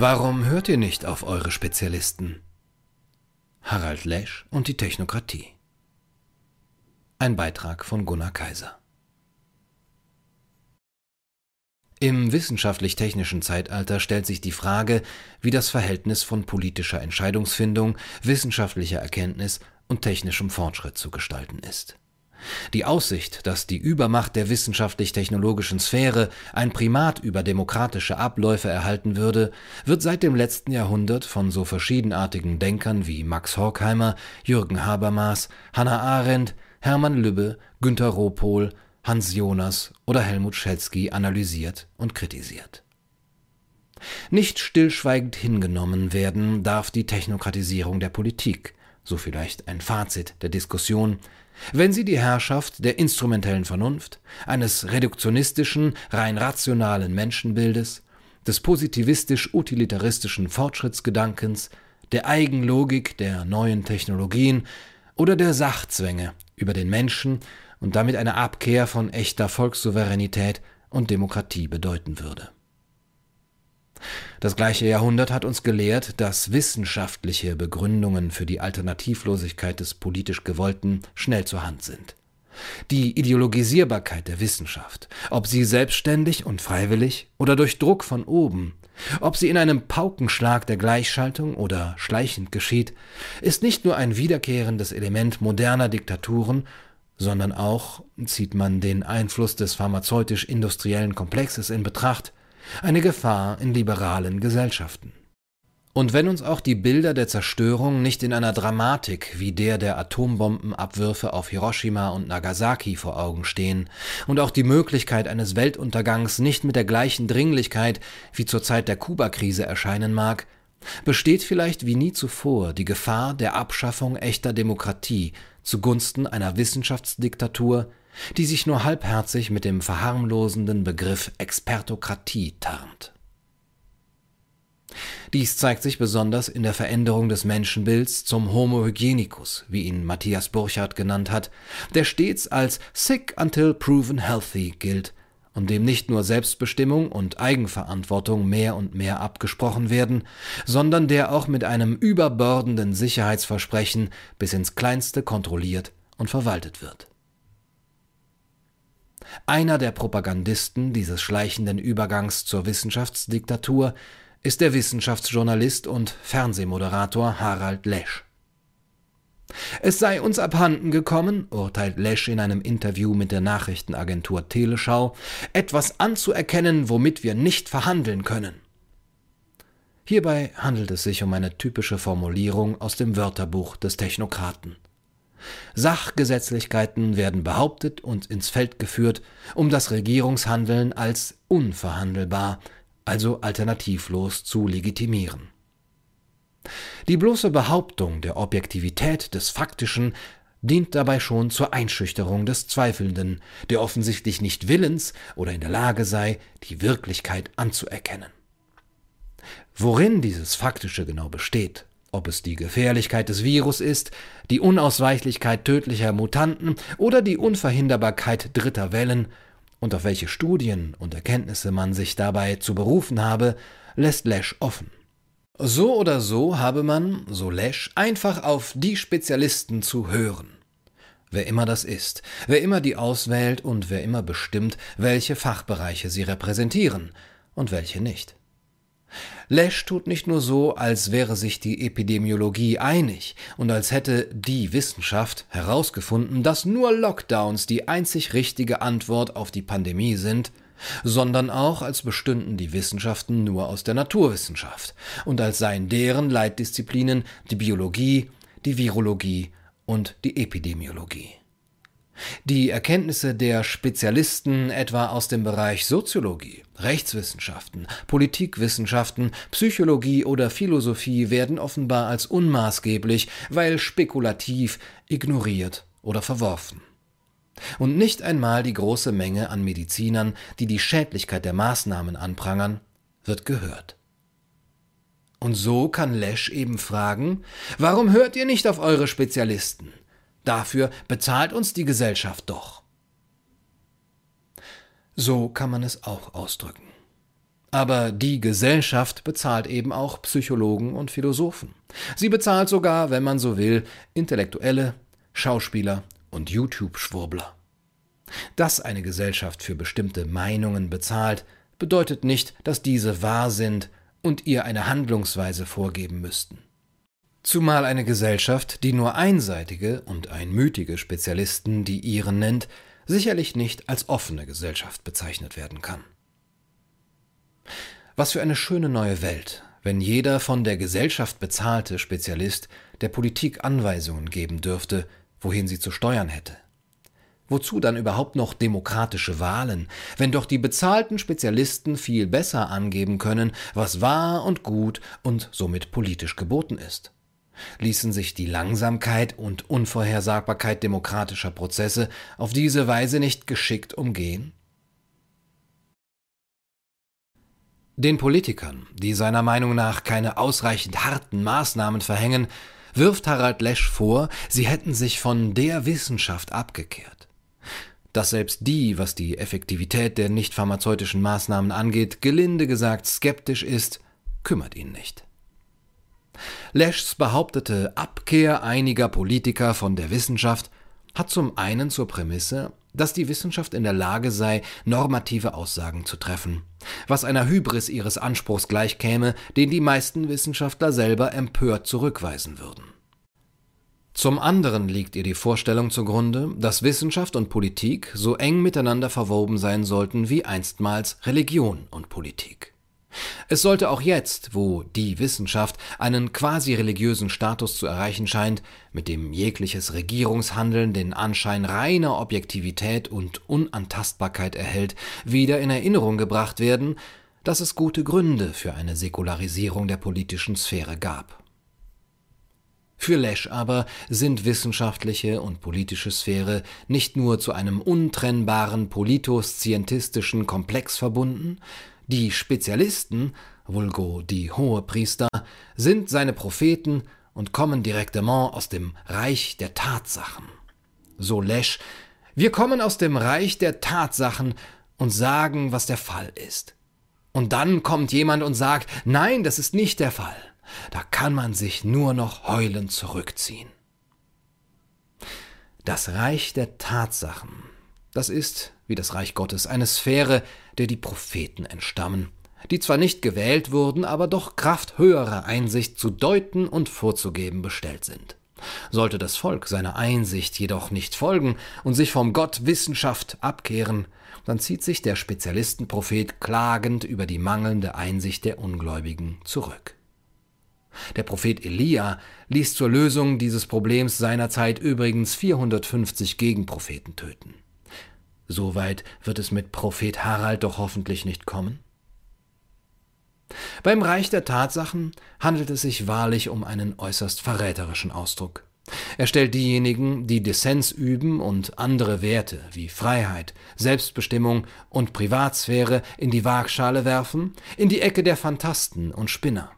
Warum hört ihr nicht auf eure Spezialisten? Harald Lesch und die Technokratie. Ein Beitrag von Gunnar Kaiser. Im wissenschaftlich-technischen Zeitalter stellt sich die Frage, wie das Verhältnis von politischer Entscheidungsfindung, wissenschaftlicher Erkenntnis und technischem Fortschritt zu gestalten ist. Die Aussicht, dass die Übermacht der wissenschaftlich-technologischen Sphäre ein Primat über demokratische Abläufe erhalten würde, wird seit dem letzten Jahrhundert von so verschiedenartigen Denkern wie Max Horkheimer, Jürgen Habermas, Hannah Arendt, Hermann Lübbe, Günter Ropohl, Hans Jonas oder Helmut Schelsky analysiert und kritisiert. Nicht stillschweigend hingenommen werden darf die Technokratisierung der Politik, so vielleicht ein Fazit der Diskussion, wenn sie die Herrschaft der instrumentellen Vernunft, eines reduktionistischen, rein rationalen Menschenbildes, des positivistisch-utilitaristischen Fortschrittsgedankens, der Eigenlogik der neuen Technologien oder der Sachzwänge über den Menschen und damit eine Abkehr von echter Volkssouveränität und Demokratie bedeuten würde. Das gleiche Jahrhundert hat uns gelehrt, dass wissenschaftliche Begründungen für die Alternativlosigkeit des politisch Gewollten schnell zur Hand sind. Die Ideologisierbarkeit der Wissenschaft, ob sie selbstständig und freiwillig oder durch Druck von oben, ob sie in einem Paukenschlag der Gleichschaltung oder schleichend geschieht, ist nicht nur ein wiederkehrendes Element moderner Diktaturen, sondern auch, zieht man den Einfluss des pharmazeutisch-industriellen Komplexes in Betracht, eine Gefahr in liberalen Gesellschaften. Und wenn uns auch die Bilder der Zerstörung nicht in einer Dramatik wie der der Atombombenabwürfe auf Hiroshima und Nagasaki vor Augen stehen und auch die Möglichkeit eines Weltuntergangs nicht mit der gleichen Dringlichkeit wie zur Zeit der Kubakrise erscheinen mag, besteht vielleicht wie nie zuvor die Gefahr der Abschaffung echter Demokratie zugunsten einer Wissenschaftsdiktatur, die sich nur halbherzig mit dem verharmlosenden Begriff Expertokratie tarnt. Dies zeigt sich besonders in der Veränderung des Menschenbilds zum Homo hygienicus, wie ihn Matthias Burchardt genannt hat, der stets als sick until proven healthy gilt und dem nicht nur Selbstbestimmung und Eigenverantwortung mehr und mehr abgesprochen werden, sondern der auch mit einem überbordenden Sicherheitsversprechen bis ins Kleinste kontrolliert und verwaltet wird. Einer der Propagandisten dieses schleichenden Übergangs zur Wissenschaftsdiktatur ist der Wissenschaftsjournalist und Fernsehmoderator Harald Lesch. Es sei uns abhanden gekommen, urteilt Lesch in einem Interview mit der Nachrichtenagentur Teleschau, etwas anzuerkennen, womit wir nicht verhandeln können. Hierbei handelt es sich um eine typische Formulierung aus dem Wörterbuch des Technokraten. Sachgesetzlichkeiten werden behauptet und ins Feld geführt, um das Regierungshandeln als unverhandelbar, also alternativlos zu legitimieren. Die bloße Behauptung der Objektivität des Faktischen dient dabei schon zur Einschüchterung des Zweifelnden, der offensichtlich nicht willens oder in der Lage sei, die Wirklichkeit anzuerkennen. Worin dieses Faktische genau besteht, ob es die Gefährlichkeit des Virus ist, die Unausweichlichkeit tödlicher Mutanten oder die Unverhinderbarkeit dritter Wellen, und auf welche Studien und Erkenntnisse man sich dabei zu berufen habe, lässt Lesch offen. So oder so habe man, so Lesch, einfach auf die Spezialisten zu hören. Wer immer das ist, wer immer die auswählt und wer immer bestimmt, welche Fachbereiche sie repräsentieren und welche nicht. Lesch tut nicht nur so, als wäre sich die Epidemiologie einig und als hätte die Wissenschaft herausgefunden, dass nur Lockdowns die einzig richtige Antwort auf die Pandemie sind, sondern auch als bestünden die Wissenschaften nur aus der Naturwissenschaft und als seien deren Leitdisziplinen die Biologie, die Virologie und die Epidemiologie. Die Erkenntnisse der Spezialisten etwa aus dem Bereich Soziologie, Rechtswissenschaften, Politikwissenschaften, Psychologie oder Philosophie werden offenbar als unmaßgeblich, weil spekulativ, ignoriert oder verworfen. Und nicht einmal die große Menge an Medizinern, die die Schädlichkeit der Maßnahmen anprangern, wird gehört. Und so kann Lesch eben fragen, warum hört ihr nicht auf eure Spezialisten? Dafür bezahlt uns die Gesellschaft doch. So kann man es auch ausdrücken. Aber die Gesellschaft bezahlt eben auch Psychologen und Philosophen. Sie bezahlt sogar, wenn man so will, Intellektuelle, Schauspieler und YouTube-Schwurbler. Dass eine Gesellschaft für bestimmte Meinungen bezahlt, bedeutet nicht, dass diese wahr sind und ihr eine Handlungsweise vorgeben müssten. Zumal eine Gesellschaft, die nur einseitige und einmütige Spezialisten die ihren nennt, sicherlich nicht als offene Gesellschaft bezeichnet werden kann. Was für eine schöne neue Welt, wenn jeder von der Gesellschaft bezahlte Spezialist der Politik Anweisungen geben dürfte, wohin sie zu steuern hätte. Wozu dann überhaupt noch demokratische Wahlen, wenn doch die bezahlten Spezialisten viel besser angeben können, was wahr und gut und somit politisch geboten ist? Ließen sich die Langsamkeit und Unvorhersagbarkeit demokratischer Prozesse auf diese Weise nicht geschickt umgehen? Den Politikern, die seiner Meinung nach keine ausreichend harten Maßnahmen verhängen, wirft Harald Lesch vor, sie hätten sich von der Wissenschaft abgekehrt. Dass selbst die, was die Effektivität der nicht pharmazeutischen Maßnahmen angeht, gelinde gesagt skeptisch ist, kümmert ihn nicht. Leschs behauptete Abkehr einiger Politiker von der Wissenschaft hat zum einen zur Prämisse, dass die Wissenschaft in der Lage sei, normative Aussagen zu treffen, was einer Hybris ihres Anspruchs gleichkäme, den die meisten Wissenschaftler selber empört zurückweisen würden. Zum anderen liegt ihr die Vorstellung zugrunde, dass Wissenschaft und Politik so eng miteinander verwoben sein sollten wie einstmals Religion und Politik. Es sollte auch jetzt, wo die Wissenschaft einen quasi religiösen Status zu erreichen scheint, mit dem jegliches Regierungshandeln den Anschein reiner Objektivität und Unantastbarkeit erhält, wieder in Erinnerung gebracht werden, dass es gute Gründe für eine Säkularisierung der politischen Sphäre gab. Für Lesch aber sind wissenschaftliche und politische Sphäre nicht nur zu einem untrennbaren politos-scientistischen Komplex verbunden, die Spezialisten, vulgo die Hohepriester, sind seine Propheten und kommen direktement aus dem Reich der Tatsachen. So Lesch, wir kommen aus dem Reich der Tatsachen und sagen, was der Fall ist. Und dann kommt jemand und sagt, nein, das ist nicht der Fall. Da kann man sich nur noch heulend zurückziehen. Das Reich der Tatsachen, das ist, wie das Reich Gottes, eine Sphäre, der die Propheten entstammen, die zwar nicht gewählt wurden, aber doch Kraft höherer Einsicht zu deuten und vorzugeben bestellt sind. Sollte das Volk seiner Einsicht jedoch nicht folgen und sich vom Gott Wissenschaft abkehren, dann zieht sich der Spezialistenprophet klagend über die mangelnde Einsicht der Ungläubigen zurück. Der Prophet Elia ließ zur Lösung dieses Problems seinerzeit übrigens 450 Gegenpropheten töten. Soweit wird es mit Prophet Harald doch hoffentlich nicht kommen? Beim Reich der Tatsachen handelt es sich wahrlich um einen äußerst verräterischen Ausdruck. Er stellt diejenigen, die Dissens üben und andere Werte wie Freiheit, Selbstbestimmung und Privatsphäre in die Waagschale werfen, in die Ecke der Phantasten und Spinner.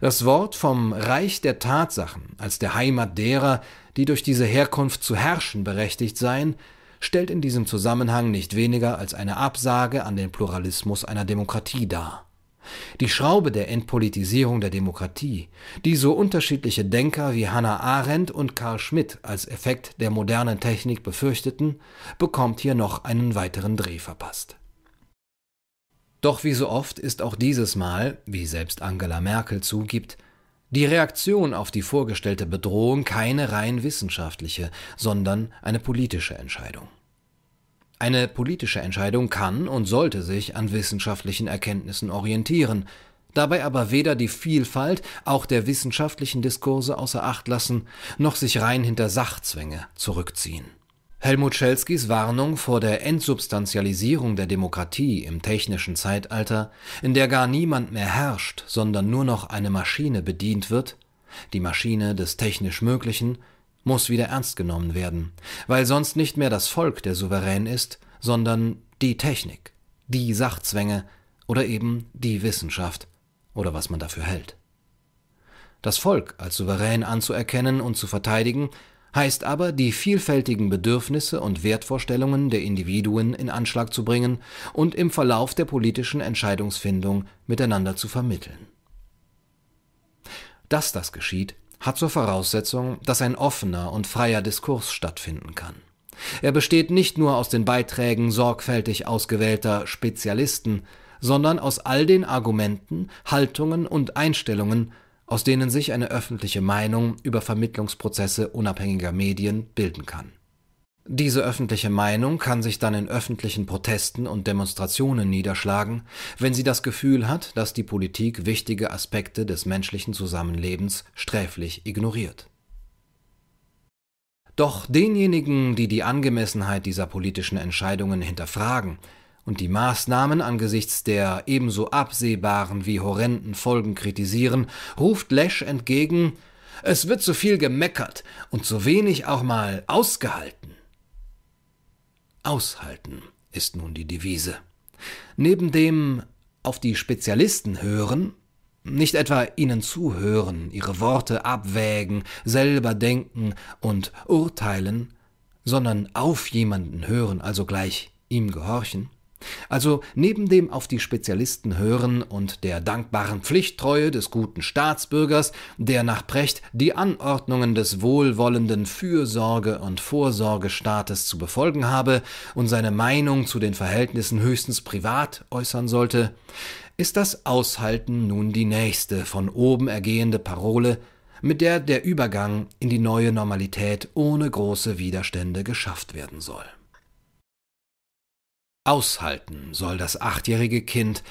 Das Wort vom Reich der Tatsachen als der Heimat derer, die durch diese Herkunft zu herrschen berechtigt seien, stellt in diesem Zusammenhang nicht weniger als eine Absage an den Pluralismus einer Demokratie dar. Die Schraube der Entpolitisierung der Demokratie, die so unterschiedliche Denker wie Hannah Arendt und Karl Schmidt als Effekt der modernen Technik befürchteten, bekommt hier noch einen weiteren Dreh verpasst. Doch wie so oft ist auch dieses Mal, wie selbst Angela Merkel zugibt, die Reaktion auf die vorgestellte Bedrohung keine rein wissenschaftliche, sondern eine politische Entscheidung. Eine politische Entscheidung kann und sollte sich an wissenschaftlichen Erkenntnissen orientieren, dabei aber weder die Vielfalt auch der wissenschaftlichen Diskurse außer Acht lassen, noch sich rein hinter Sachzwänge zurückziehen. Helmut Schelskys Warnung vor der Entsubstantialisierung der Demokratie im technischen Zeitalter, in der gar niemand mehr herrscht, sondern nur noch eine Maschine bedient wird, die Maschine des technisch Möglichen, muss wieder ernst genommen werden, weil sonst nicht mehr das Volk der Souverän ist, sondern die Technik, die Sachzwänge oder eben die Wissenschaft oder was man dafür hält. Das Volk als souverän anzuerkennen und zu verteidigen, heißt aber, die vielfältigen Bedürfnisse und Wertvorstellungen der Individuen in Anschlag zu bringen und im Verlauf der politischen Entscheidungsfindung miteinander zu vermitteln. Dass das geschieht, hat zur Voraussetzung, dass ein offener und freier Diskurs stattfinden kann. Er besteht nicht nur aus den Beiträgen sorgfältig ausgewählter Spezialisten, sondern aus all den Argumenten, Haltungen und Einstellungen, aus denen sich eine öffentliche Meinung über Vermittlungsprozesse unabhängiger Medien bilden kann. Diese öffentliche Meinung kann sich dann in öffentlichen Protesten und Demonstrationen niederschlagen, wenn sie das Gefühl hat, dass die Politik wichtige Aspekte des menschlichen Zusammenlebens sträflich ignoriert. Doch denjenigen, die die Angemessenheit dieser politischen Entscheidungen hinterfragen und die Maßnahmen angesichts der ebenso absehbaren wie horrenden Folgen kritisieren, ruft Lesch entgegen Es wird zu viel gemeckert und zu wenig auch mal ausgehalten. Aushalten ist nun die Devise. Neben dem auf die Spezialisten hören, nicht etwa ihnen zuhören, ihre Worte abwägen, selber denken und urteilen, sondern auf jemanden hören, also gleich ihm gehorchen, also neben dem auf die Spezialisten hören und der dankbaren Pflichttreue des guten Staatsbürgers, der nach Precht die Anordnungen des wohlwollenden Fürsorge- und Vorsorgestaates zu befolgen habe und seine Meinung zu den Verhältnissen höchstens privat äußern sollte, ist das Aushalten nun die nächste von oben ergehende Parole, mit der der Übergang in die neue Normalität ohne große Widerstände geschafft werden soll. Aushalten soll das achtjährige Kind,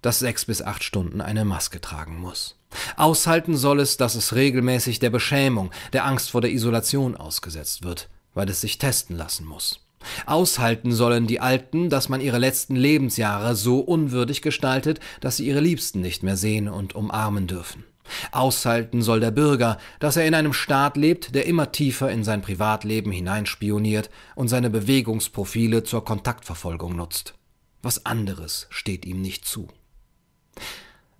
das sechs bis acht Stunden eine Maske tragen muss. Aushalten soll es, dass es regelmäßig der Beschämung, der Angst vor der Isolation ausgesetzt wird, weil es sich testen lassen muss. Aushalten sollen die Alten, dass man ihre letzten Lebensjahre so unwürdig gestaltet, dass sie ihre Liebsten nicht mehr sehen und umarmen dürfen. Aushalten soll der Bürger, dass er in einem Staat lebt, der immer tiefer in sein Privatleben hineinspioniert und seine Bewegungsprofile zur Kontaktverfolgung nutzt. Was anderes steht ihm nicht zu.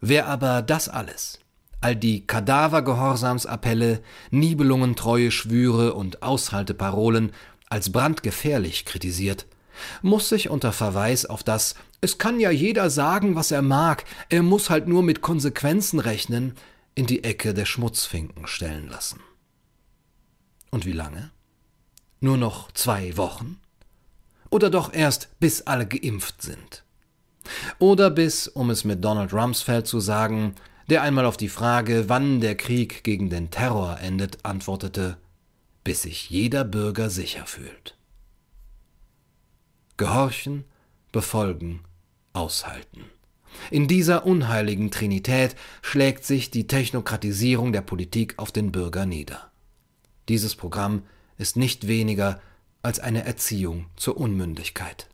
Wer aber das alles, all die Kadavergehorsamsappelle, Nibelungentreue Schwüre und Aushalteparolen als brandgefährlich kritisiert, muss sich unter Verweis auf das Es kann ja jeder sagen, was er mag, er muss halt nur mit Konsequenzen rechnen, in die Ecke der Schmutzfinken stellen lassen. Und wie lange? Nur noch zwei Wochen? Oder doch erst bis alle geimpft sind? Oder bis, um es mit Donald Rumsfeld zu sagen, der einmal auf die Frage, wann der Krieg gegen den Terror endet, antwortete, bis sich jeder Bürger sicher fühlt. Gehorchen, befolgen, aushalten. In dieser unheiligen Trinität schlägt sich die Technokratisierung der Politik auf den Bürger nieder. Dieses Programm ist nicht weniger als eine Erziehung zur Unmündigkeit.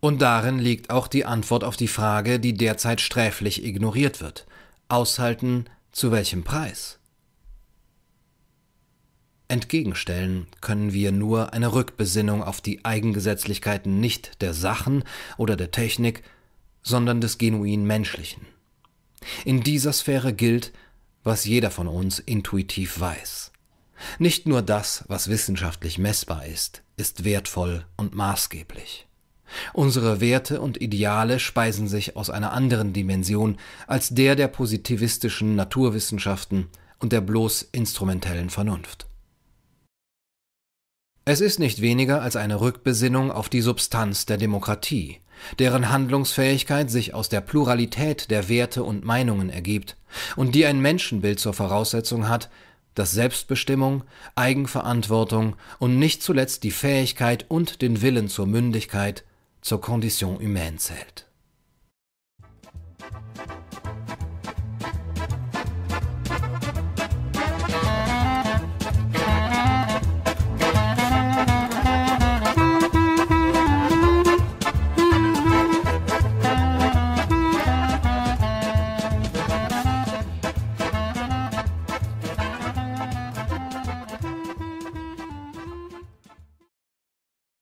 Und darin liegt auch die Antwort auf die Frage, die derzeit sträflich ignoriert wird. Aushalten zu welchem Preis? Entgegenstellen können wir nur eine Rückbesinnung auf die Eigengesetzlichkeiten nicht der Sachen oder der Technik, sondern des genuin Menschlichen. In dieser Sphäre gilt, was jeder von uns intuitiv weiß. Nicht nur das, was wissenschaftlich messbar ist, ist wertvoll und maßgeblich. Unsere Werte und Ideale speisen sich aus einer anderen Dimension als der der positivistischen Naturwissenschaften und der bloß instrumentellen Vernunft. Es ist nicht weniger als eine Rückbesinnung auf die Substanz der Demokratie, deren Handlungsfähigkeit sich aus der Pluralität der Werte und Meinungen ergibt und die ein Menschenbild zur Voraussetzung hat, das Selbstbestimmung, Eigenverantwortung und nicht zuletzt die Fähigkeit und den Willen zur Mündigkeit zur Condition humaine zählt.